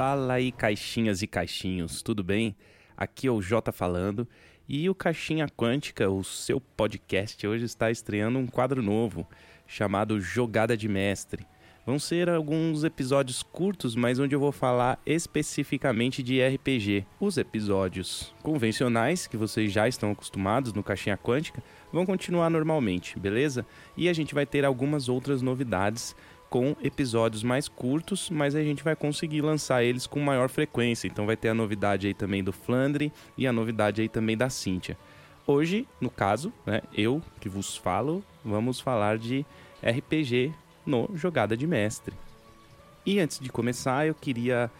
Fala aí, caixinhas e caixinhos, tudo bem? Aqui é o Jota falando e o Caixinha Quântica, o seu podcast, hoje está estreando um quadro novo chamado Jogada de Mestre. Vão ser alguns episódios curtos, mas onde eu vou falar especificamente de RPG. Os episódios convencionais, que vocês já estão acostumados no Caixinha Quântica, vão continuar normalmente, beleza? E a gente vai ter algumas outras novidades com episódios mais curtos, mas a gente vai conseguir lançar eles com maior frequência. Então vai ter a novidade aí também do Flandre e a novidade aí também da Cíntia. Hoje, no caso, né, eu que vos falo, vamos falar de RPG no Jogada de Mestre. E antes de começar, eu queria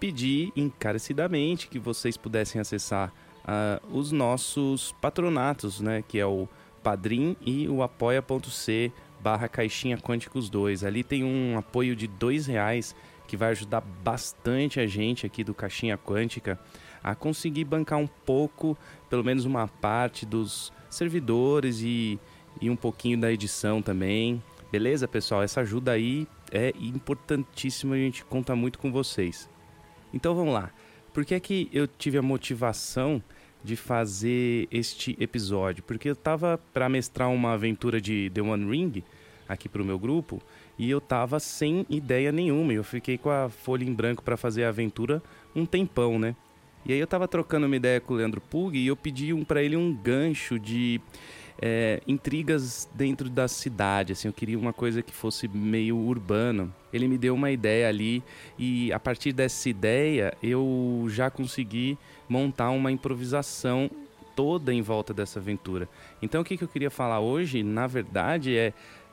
pedir encarecidamente que vocês pudessem acessar uh, os nossos patronatos, né, que é o Padrim e o apoia.c barra caixinha quânticos 2. Ali tem um apoio de dois reais que vai ajudar bastante a gente aqui do Caixinha Quântica a conseguir bancar um pouco, pelo menos uma parte dos servidores e, e um pouquinho da edição também. Beleza, pessoal? Essa ajuda aí é importantíssima, a gente conta muito com vocês. Então vamos lá. Por que é que eu tive a motivação de fazer este episódio, porque eu tava para mestrar uma aventura de The One Ring aqui pro meu grupo e eu tava sem ideia nenhuma. Eu fiquei com a folha em branco para fazer a aventura um tempão, né? E aí eu tava trocando uma ideia com o Leandro Pug e eu pedi um para ele um gancho de é, intrigas dentro da cidade, assim, eu queria uma coisa que fosse meio urbano. Ele me deu uma ideia ali e a partir dessa ideia eu já consegui montar uma improvisação toda em volta dessa aventura. Então o que, que eu queria falar hoje, na verdade, é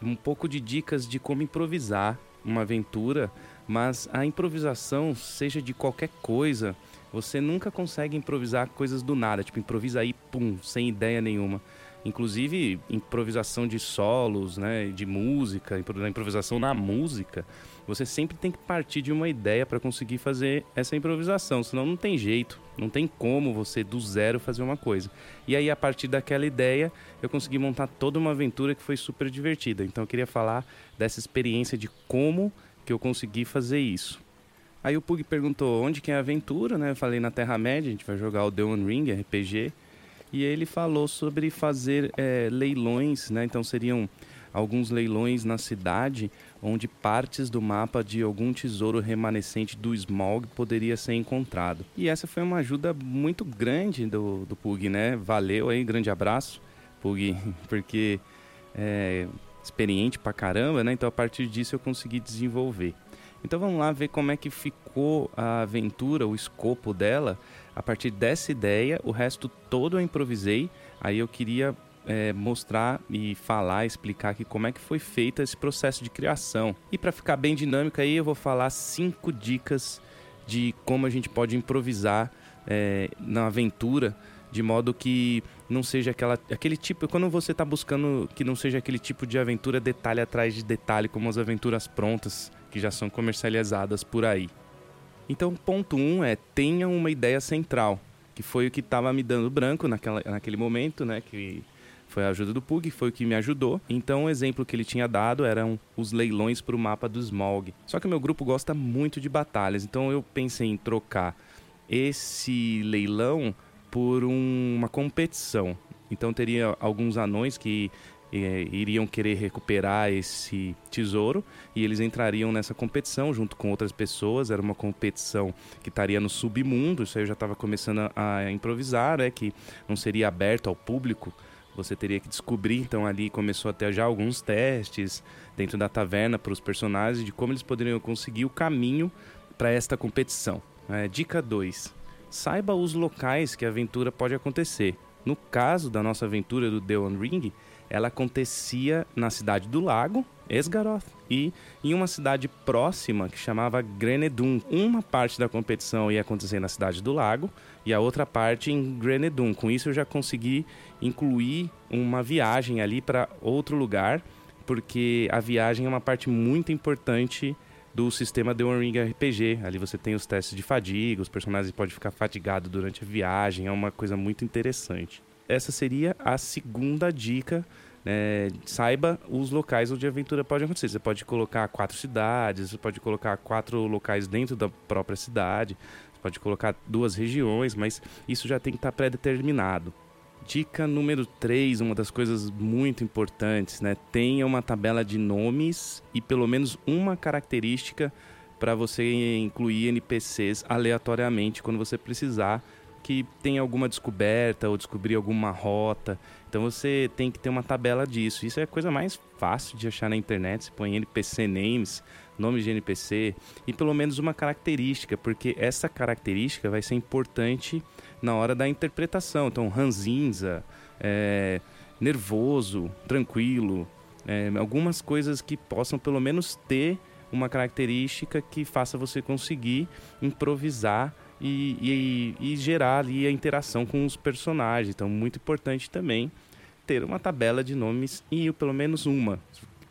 um pouco de dicas de como improvisar uma aventura, mas a improvisação, seja de qualquer coisa, você nunca consegue improvisar coisas do nada, tipo improvisa aí, pum, sem ideia nenhuma inclusive improvisação de solos, né, de música, improvisação na música, você sempre tem que partir de uma ideia para conseguir fazer essa improvisação, senão não tem jeito, não tem como você do zero fazer uma coisa. E aí a partir daquela ideia, eu consegui montar toda uma aventura que foi super divertida. Então eu queria falar dessa experiência de como que eu consegui fazer isso. Aí o Pug perguntou onde que é a aventura, né? Eu falei na Terra-média, a gente vai jogar o The One Ring RPG e ele falou sobre fazer é, leilões, né? Então seriam alguns leilões na cidade onde partes do mapa de algum tesouro remanescente do Smog poderia ser encontrado. E essa foi uma ajuda muito grande do, do Pug, né? Valeu aí, grande abraço, Pug, porque é experiente pra caramba, né? Então a partir disso eu consegui desenvolver. Então vamos lá ver como é que ficou a aventura, o escopo dela. A partir dessa ideia, o resto todo eu improvisei. Aí eu queria é, mostrar e falar, explicar aqui como é que foi feito esse processo de criação. E para ficar bem dinâmico aí, eu vou falar cinco dicas de como a gente pode improvisar é, na aventura de modo que não seja aquela, aquele tipo. Quando você está buscando que não seja aquele tipo de aventura detalhe atrás de detalhe, como as aventuras prontas que já são comercializadas por aí. Então, ponto um é tenha uma ideia central, que foi o que estava me dando branco naquela, naquele momento, né? Que foi a ajuda do Pug, foi o que me ajudou. Então, o exemplo que ele tinha dado eram os leilões para o mapa do Smog. Só que meu grupo gosta muito de batalhas, então eu pensei em trocar esse leilão por um, uma competição. Então teria alguns anões que iriam querer recuperar esse tesouro e eles entrariam nessa competição junto com outras pessoas. Era uma competição que estaria no submundo. Isso aí eu já estava começando a, improvisar, né? Que não seria aberto ao público. Você teria que descobrir. Então ali começou a ter já alguns testes dentro da taverna para os personagens de como eles poderiam conseguir o caminho para esta competição. É, dica 2 saiba os locais que a aventura pode acontecer. No caso da nossa aventura do The One Ring, ela acontecia na cidade do lago, Esgaroth, e em uma cidade próxima que chamava Grenedun. Uma parte da competição ia acontecer na cidade do lago e a outra parte em Grenedun. Com isso eu já consegui incluir uma viagem ali para outro lugar, porque a viagem é uma parte muito importante do sistema The One Ring RPG. Ali você tem os testes de fadiga, os personagens podem ficar fatigados durante a viagem, é uma coisa muito interessante. Essa seria a segunda dica é, saiba os locais onde a aventura pode acontecer. Você pode colocar quatro cidades, você pode colocar quatro locais dentro da própria cidade, você pode colocar duas regiões, mas isso já tem que estar pré-determinado. Dica número 3, uma das coisas muito importantes, né? Tenha uma tabela de nomes e pelo menos uma característica para você incluir NPCs aleatoriamente quando você precisar que tenha alguma descoberta ou descobrir alguma rota. Então você tem que ter uma tabela disso. Isso é a coisa mais fácil de achar na internet. Você põe NPC names, nome de NPC e pelo menos uma característica, porque essa característica vai ser importante na hora da interpretação. Então, ranzinza, é, nervoso, tranquilo, é, algumas coisas que possam pelo menos ter uma característica que faça você conseguir improvisar e, e, e gerar ali a interação com os personagens. Então, muito importante também ter uma tabela de nomes e pelo menos uma.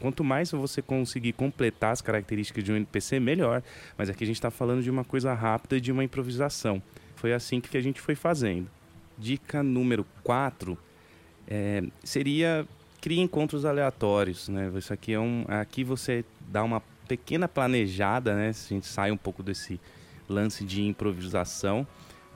Quanto mais você conseguir completar as características de um NPC, melhor. Mas aqui a gente está falando de uma coisa rápida e de uma improvisação. Foi assim que a gente foi fazendo. Dica número 4 é, seria crie encontros aleatórios. Né? Isso aqui é um. Aqui você dá uma pequena planejada, né? Se a gente sai um pouco desse lance de improvisação.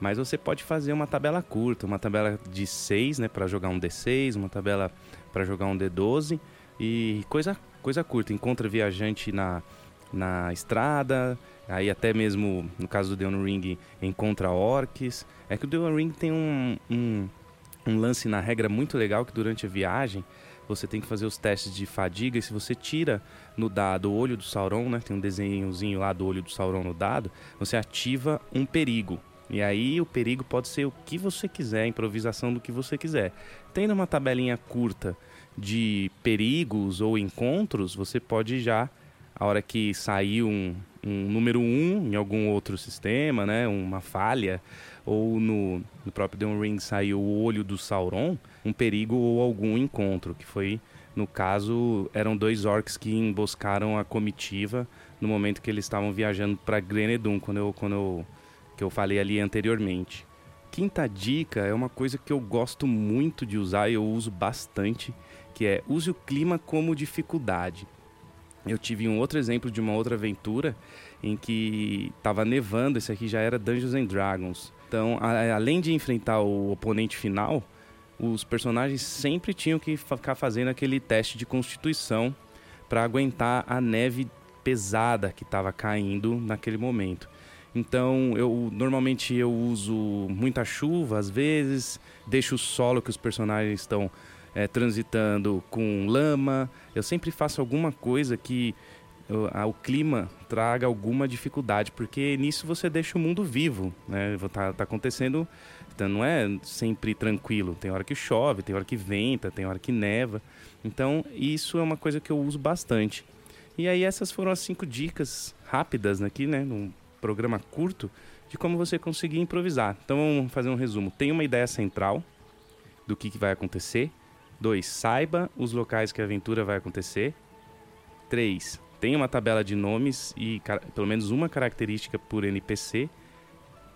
Mas você pode fazer uma tabela curta, uma tabela de 6, né, para jogar um D6, uma tabela para jogar um D12 e coisa coisa curta. Encontra viajante na, na estrada, aí até mesmo no caso do The One Ring encontra orcs. É que o The One Ring tem um, um, um lance na regra muito legal que durante a viagem você tem que fazer os testes de fadiga e se você tira no dado o olho do Sauron, né? Tem um desenhozinho lá do olho do Sauron no dado, você ativa um perigo. E aí o perigo pode ser o que você quiser, improvisação do que você quiser. Tendo uma tabelinha curta de perigos ou encontros, você pode já, a hora que sair um, um número 1 um, em algum outro sistema, né? Uma falha, ou no, no próprio The Ring saiu o olho do Sauron, um perigo ou algum encontro, que foi, no caso, eram dois orcs que emboscaram a comitiva no momento que eles estavam viajando para Grenedun, quando eu, quando eu, que eu falei ali anteriormente. Quinta dica é uma coisa que eu gosto muito de usar e eu uso bastante, que é use o clima como dificuldade. Eu tive um outro exemplo de uma outra aventura em que estava nevando, esse aqui já era Dungeons and Dragons. Então, a, além de enfrentar o oponente final, os personagens sempre tinham que ficar fazendo aquele teste de constituição para aguentar a neve pesada que estava caindo naquele momento. Então, eu normalmente eu uso muita chuva às vezes, deixo o solo que os personagens estão é, transitando com lama. Eu sempre faço alguma coisa que o clima traga alguma dificuldade, porque nisso você deixa o mundo vivo, né? Tá, tá acontecendo, então não é sempre tranquilo. Tem hora que chove, tem hora que venta, tem hora que neva. Então isso é uma coisa que eu uso bastante. E aí essas foram as cinco dicas rápidas aqui, né? Num programa curto de como você conseguir improvisar. Então vamos fazer um resumo. Tem uma ideia central do que, que vai acontecer. Dois, saiba os locais que a aventura vai acontecer. Três, tem uma tabela de nomes e pelo menos uma característica por NPC.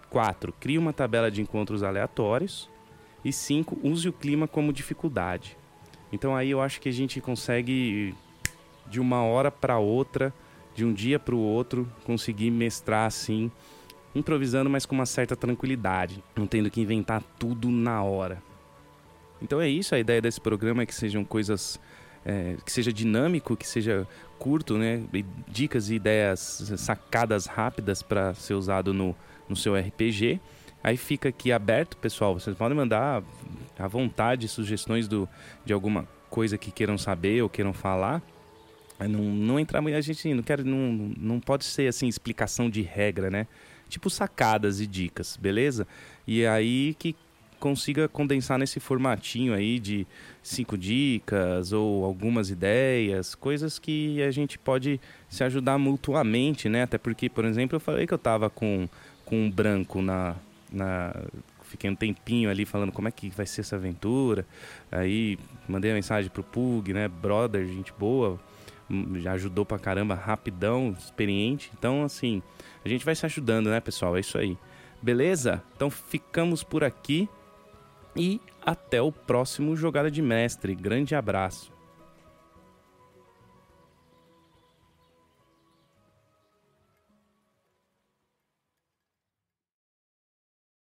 4. Crie uma tabela de encontros aleatórios. E 5. Use o clima como dificuldade. Então aí eu acho que a gente consegue, de uma hora para outra, de um dia para o outro, conseguir mestrar assim, improvisando, mas com uma certa tranquilidade, não tendo que inventar tudo na hora. Então é isso, a ideia desse programa é que sejam coisas é, que seja dinâmico, que seja curto, né? Dicas e ideias sacadas rápidas para ser usado no, no seu RPG. Aí fica aqui aberto, pessoal. Vocês podem mandar à vontade sugestões do, de alguma coisa que queiram saber ou queiram falar. Não, não entrar a gente não quer não, não pode ser assim explicação de regra, né? Tipo sacadas e dicas, beleza? E aí que consiga condensar nesse formatinho aí de cinco dicas ou algumas ideias, coisas que a gente pode se ajudar mutuamente, né? Até porque, por exemplo, eu falei que eu tava com, com um branco na, na. Fiquei um tempinho ali falando como é que vai ser essa aventura. Aí mandei a mensagem pro Pug, né? Brother, gente boa. Já ajudou pra caramba, rapidão, experiente. Então, assim, a gente vai se ajudando, né, pessoal? É isso aí. Beleza? Então ficamos por aqui. E até o próximo Jogada de Mestre. Grande abraço.